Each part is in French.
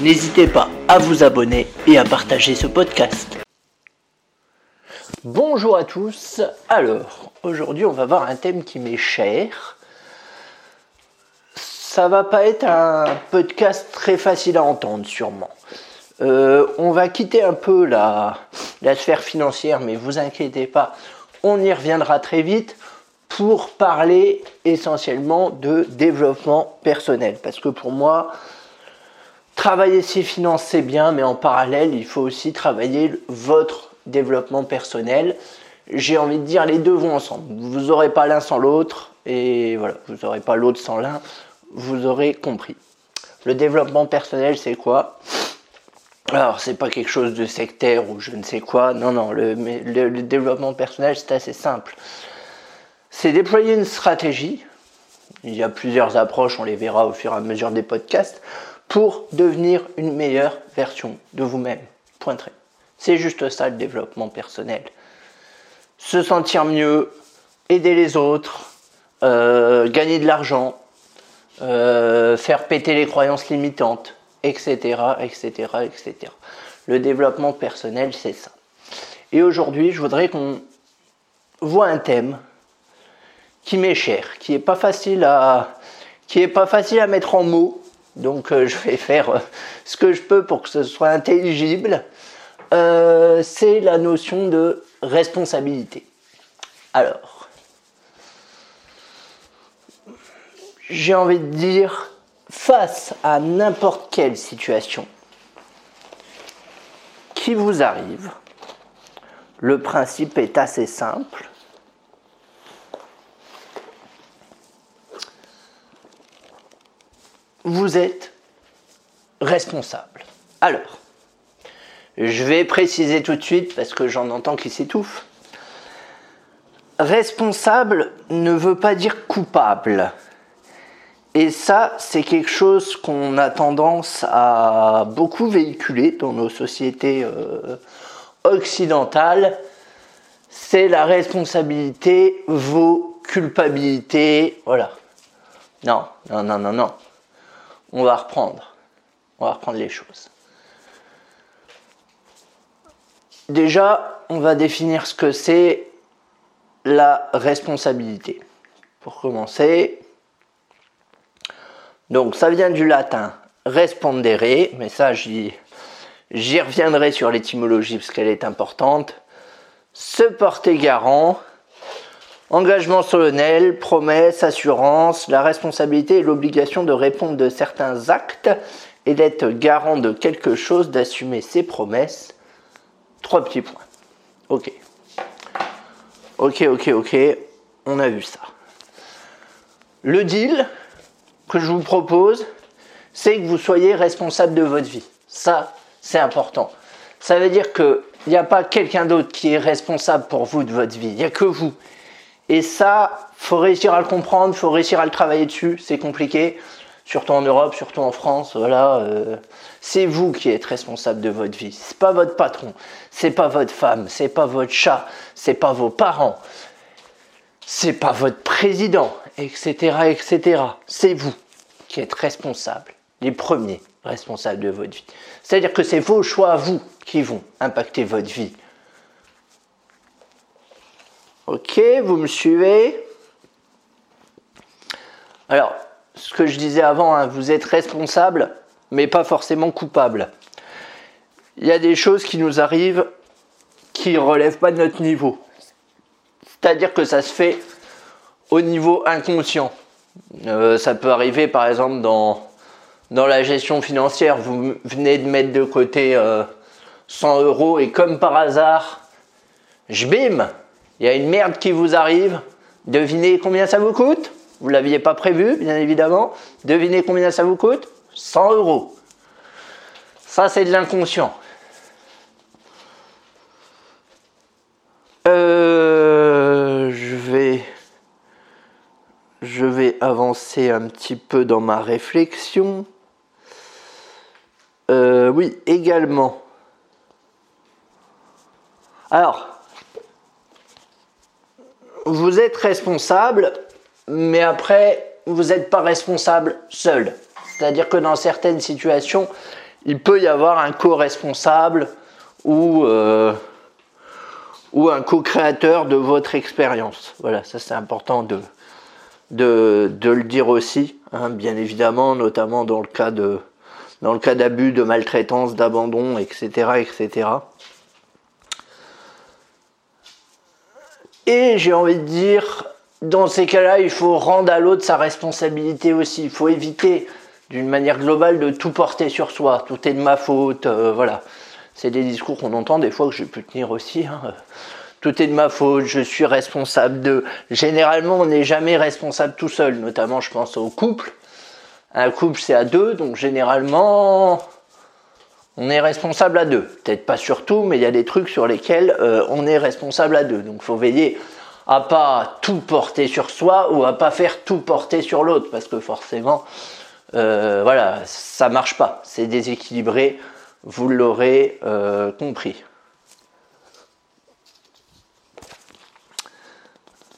N'hésitez pas à vous abonner et à partager ce podcast. Bonjour à tous. Alors, aujourd'hui, on va voir un thème qui m'est cher. Ça va pas être un podcast très facile à entendre, sûrement. Euh, on va quitter un peu la, la sphère financière, mais vous inquiétez pas, on y reviendra très vite pour parler essentiellement de développement personnel. Parce que pour moi, Travailler ses finances, c'est bien, mais en parallèle, il faut aussi travailler votre développement personnel. J'ai envie de dire, les deux vont ensemble. Vous n'aurez pas l'un sans l'autre, et voilà, vous n'aurez pas l'autre sans l'un. Vous aurez compris. Le développement personnel, c'est quoi? Alors, c'est pas quelque chose de sectaire ou je ne sais quoi. Non, non, le, le développement personnel, c'est assez simple. C'est déployer une stratégie. Il y a plusieurs approches, on les verra au fur et à mesure des podcasts pour devenir une meilleure version de vous-même. Point C'est juste ça le développement personnel. Se sentir mieux, aider les autres, euh, gagner de l'argent, euh, faire péter les croyances limitantes, etc., etc., etc. Le développement personnel, c'est ça. Et aujourd'hui, je voudrais qu'on voit un thème qui m'est cher, qui est pas facile à, qui est pas facile à mettre en mots, donc euh, je vais faire euh, ce que je peux pour que ce soit intelligible. Euh, c'est la notion de responsabilité. Alors, j'ai envie de dire, face à n'importe quelle situation qui vous arrive, le principe est assez simple. Vous êtes responsable. Alors, je vais préciser tout de suite parce que j'en entends qui s'étouffent. Responsable ne veut pas dire coupable. Et ça, c'est quelque chose qu'on a tendance à beaucoup véhiculer dans nos sociétés euh, occidentales. C'est la responsabilité, vos culpabilités, voilà. Non, non, non, non, non on va reprendre. On va reprendre les choses. Déjà, on va définir ce que c'est la responsabilité. Pour commencer, donc ça vient du latin respondere, mais ça j'y reviendrai sur l'étymologie parce qu'elle est importante. Se porter garant, Engagement solennel, promesse, assurance, la responsabilité et l'obligation de répondre de certains actes et d'être garant de quelque chose, d'assumer ses promesses. Trois petits points. Ok. Ok, ok, ok. On a vu ça. Le deal que je vous propose, c'est que vous soyez responsable de votre vie. Ça, c'est important. Ça veut dire qu'il n'y a pas quelqu'un d'autre qui est responsable pour vous de votre vie. Il n'y a que vous. Et ça, faut réussir à le comprendre, faut réussir à le travailler dessus. C'est compliqué, surtout en Europe, surtout en France. Voilà, euh, c'est vous qui êtes responsable de votre vie. C'est pas votre patron, c'est pas votre femme, c'est pas votre chat, c'est pas vos parents, c'est pas votre président, etc., etc. C'est vous qui êtes responsable, les premiers responsables de votre vie. C'est-à-dire que c'est vos choix à vous qui vont impacter votre vie. Ok, vous me suivez? Alors, ce que je disais avant, hein, vous êtes responsable, mais pas forcément coupable. Il y a des choses qui nous arrivent qui ne relèvent pas de notre niveau. C'est-à-dire que ça se fait au niveau inconscient. Euh, ça peut arriver par exemple dans, dans la gestion financière. Vous venez de mettre de côté 100 euh, euros et comme par hasard, je bim, il y a une merde qui vous arrive. Devinez combien ça vous coûte Vous ne l'aviez pas prévu, bien évidemment. Devinez combien ça vous coûte 100 euros. Ça, c'est de l'inconscient. Euh, je vais, je vais avancer un petit peu dans ma réflexion. Euh, oui, également. Alors, vous êtes responsable, mais après, vous n'êtes pas responsable seul. C'est-à-dire que dans certaines situations, il peut y avoir un co-responsable ou, euh, ou un co-créateur de votre expérience. Voilà, ça c'est important de, de, le dire aussi, hein, bien évidemment, notamment dans le cas de dans le cas d'abus, de maltraitance, d'abandon, etc., etc. Et j'ai envie de dire, dans ces cas-là, il faut rendre à l'autre sa responsabilité aussi. Il faut éviter, d'une manière globale, de tout porter sur soi. Tout est de ma faute, euh, voilà. C'est des discours qu'on entend des fois que j'ai pu tenir aussi. Hein. Tout est de ma faute, je suis responsable de. Généralement, on n'est jamais responsable tout seul, notamment je pense au couple. Un couple, c'est à deux, donc généralement, on est responsable à deux. Peut-être pas sur tout, mais il y a des trucs sur lesquels euh, on est responsable à deux. Donc faut veiller à pas tout porter sur soi ou à pas faire tout porter sur l'autre, parce que forcément, euh, voilà, ça marche pas. C'est déséquilibré. Vous l'aurez euh, compris.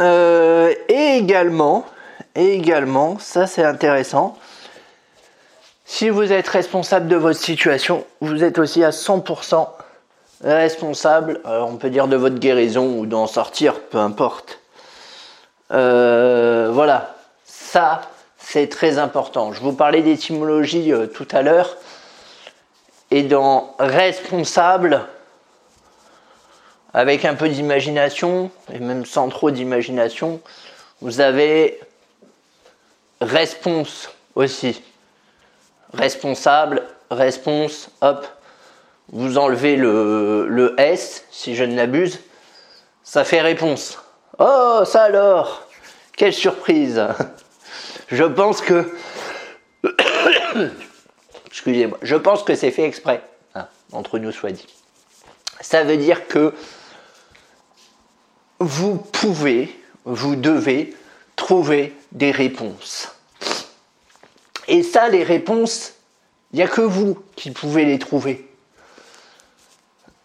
et également, et également, ça c'est intéressant, si vous êtes responsable de votre situation, vous êtes aussi à 100% responsable, alors on peut dire de votre guérison ou d'en sortir, peu importe. Euh, voilà, ça c'est très important. Je vous parlais d'étymologie euh, tout à l'heure. Et dans responsable, avec un peu d'imagination, et même sans trop d'imagination, vous avez réponse aussi responsable, réponse, hop, vous enlevez le, S, si je ne l'abuse, ça fait réponse. Oh, ça alors Quelle surprise Je pense que... Excusez-moi, je pense que c'est fait exprès, hein, entre nous soit dit. Ça veut dire que vous pouvez, vous devez trouver des réponses. Et ça, les réponses, il n'y a que vous qui pouvez les trouver.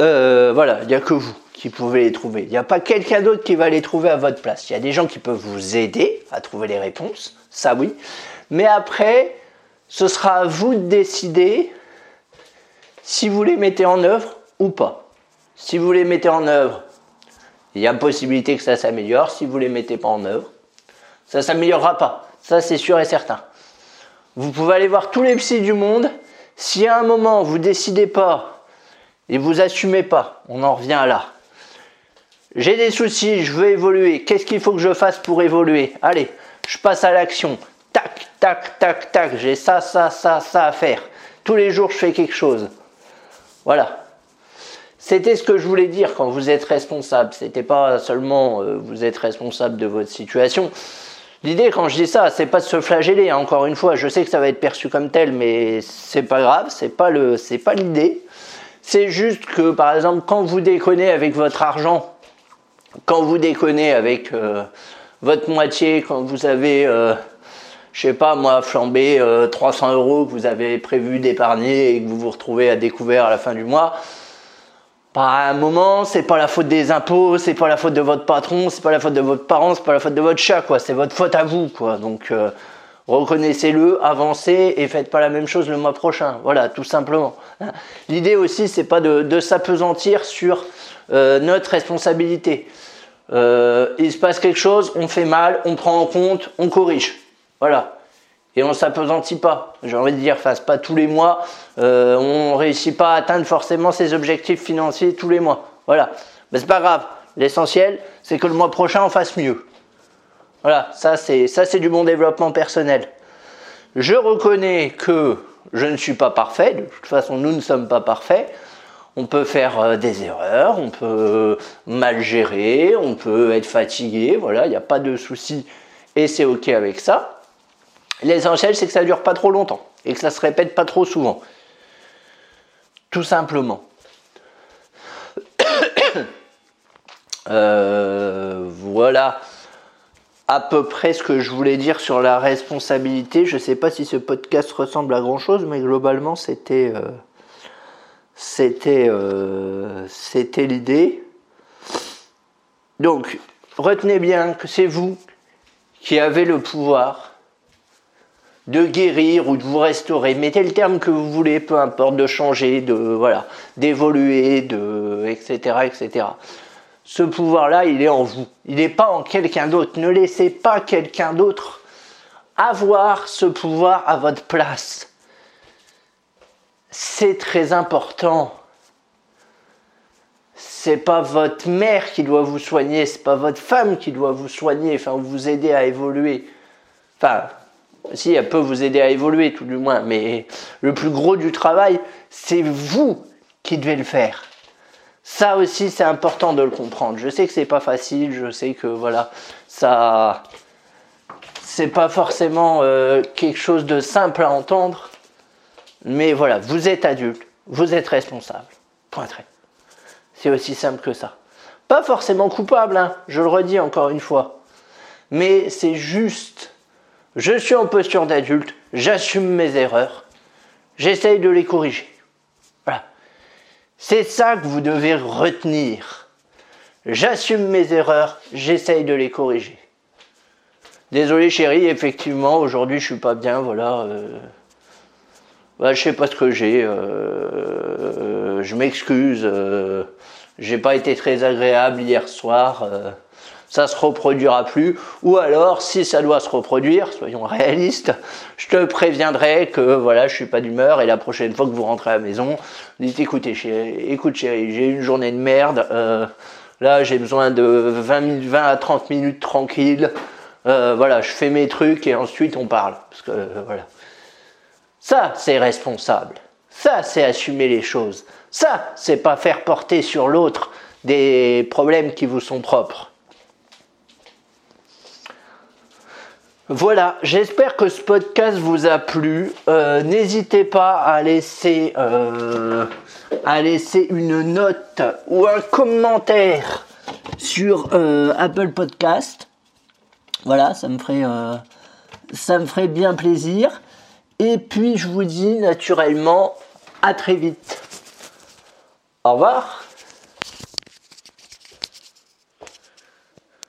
Euh, voilà, il n'y a que vous qui pouvez les trouver. Il n'y a pas quelqu'un d'autre qui va les trouver à votre place. Il y a des gens qui peuvent vous aider à trouver les réponses, ça oui. Mais après, ce sera à vous de décider si vous les mettez en œuvre ou pas. Si vous les mettez en œuvre, il y a possibilité que ça s'améliore. Si vous ne les mettez pas en œuvre, ça ne s'améliorera pas. Ça, c'est sûr et certain. Vous pouvez aller voir tous les psys du monde. Si à un moment vous décidez pas et vous assumez pas, on en revient là. J'ai des soucis, je veux évoluer. Qu'est-ce qu'il faut que je fasse pour évoluer? Allez, je passe à l'action. Tac, tac, tac, tac. J'ai ça, ça, ça, ça à faire. Tous les jours, je fais quelque chose. Voilà. C'était ce que je voulais dire quand vous êtes responsable. C'était pas seulement euh, vous êtes responsable de votre situation. L'idée, quand je dis ça, c'est pas de se flageller. Hein. Encore une fois, je sais que ça va être perçu comme tel, mais c'est pas grave, c'est pas le, c'est pas l'idée. C'est juste que, par exemple, quand vous déconnez avec votre argent, quand vous déconnez avec euh, votre moitié, quand vous avez, euh, je sais pas moi, flambé 300 euh, euros que vous avez prévu d'épargner et que vous vous retrouvez à découvert à la fin du mois, à un moment, c'est pas la faute des impôts, c'est pas la faute de votre patron, c'est pas la faute de votre parent, c'est pas la faute de votre chat, quoi. C'est votre faute à vous, quoi. Donc, euh, reconnaissez-le, avancez et faites pas la même chose le mois prochain. Voilà, tout simplement. L'idée aussi, c'est pas de, s'apesantir sur euh, notre responsabilité. Euh, il se passe quelque chose, on fait mal, on prend en compte, on corrige. Voilà et on s'apesantit pas. J'ai envie de dire, face pas tous les mois, euh, on réussit pas à atteindre forcément ses objectifs financiers tous les mois. Voilà, mais c'est pas grave. L'essentiel, c'est que le mois prochain on fasse mieux. Voilà, ça c'est du bon développement personnel. Je reconnais que je ne suis pas parfait. De toute façon, nous ne sommes pas parfaits. On peut faire euh, des erreurs, on peut mal gérer, on peut être fatigué. Voilà, il n'y a pas de souci et c'est ok avec ça. L'essentiel, c'est que ça dure pas trop longtemps et que ça se répète pas trop souvent. Tout simplement. Euh, voilà à peu près ce que je voulais dire sur la responsabilité. Je ne sais pas si ce podcast ressemble à grand chose, mais globalement, euh, euh, c'était l'idée. Donc, retenez bien que c'est vous qui avez le pouvoir de guérir ou de vous restaurer. Mettez le terme que vous voulez, peu importe, de changer, de voilà, d'évoluer, de etc. etc. Ce pouvoir-là, il est en vous. Il n'est pas en quelqu'un d'autre. Ne laissez pas quelqu'un d'autre avoir ce pouvoir à votre place. C'est très important. C'est pas votre mère qui doit vous soigner, c'est pas votre femme qui doit vous soigner, enfin vous aider à évoluer. Enfin, si elle peut vous aider à évoluer tout du moins, mais le plus gros du travail, c'est vous qui devez le faire. Ça aussi, c'est important de le comprendre. Je sais que c'est pas facile, je sais que voilà, ça, c'est pas forcément euh, quelque chose de simple à entendre, mais voilà, vous êtes adulte, vous êtes responsable. Point très. C'est aussi simple que ça. Pas forcément coupable, hein, je le redis encore une fois, mais c'est juste. Je suis en posture d'adulte, j'assume mes erreurs, j'essaye de les corriger. C'est ça que vous devez retenir. J'assume mes erreurs, j'essaye de les corriger. Désolé chérie, effectivement, aujourd'hui je suis pas bien, voilà. Euh, bah, je sais pas ce que j'ai. Euh, je m'excuse. Euh, j'ai pas été très agréable hier soir. Ça se reproduira plus. Ou alors, si ça doit se reproduire, soyons réalistes, je te préviendrai que voilà, je suis pas d'humeur et la prochaine fois que vous rentrez à la maison, dites écoutez, chérie, écoute chérie, j'ai une journée de merde. Euh, là, j'ai besoin de 20, 20 à 30 minutes tranquille. Euh, voilà, je fais mes trucs et ensuite on parle. Parce que euh, voilà. Ça, c'est responsable. Ça, c'est assumer les choses. Ça, c'est pas faire porter sur l'autre des problèmes qui vous sont propres. Voilà, j'espère que ce podcast vous a plu. Euh, n'hésitez pas à laisser, euh, à laisser une note ou un commentaire sur euh, Apple Podcast. Voilà, ça me ferait, ça me ferait bien plaisir. Et puis je vous dis naturellement à très vite. Au revoir.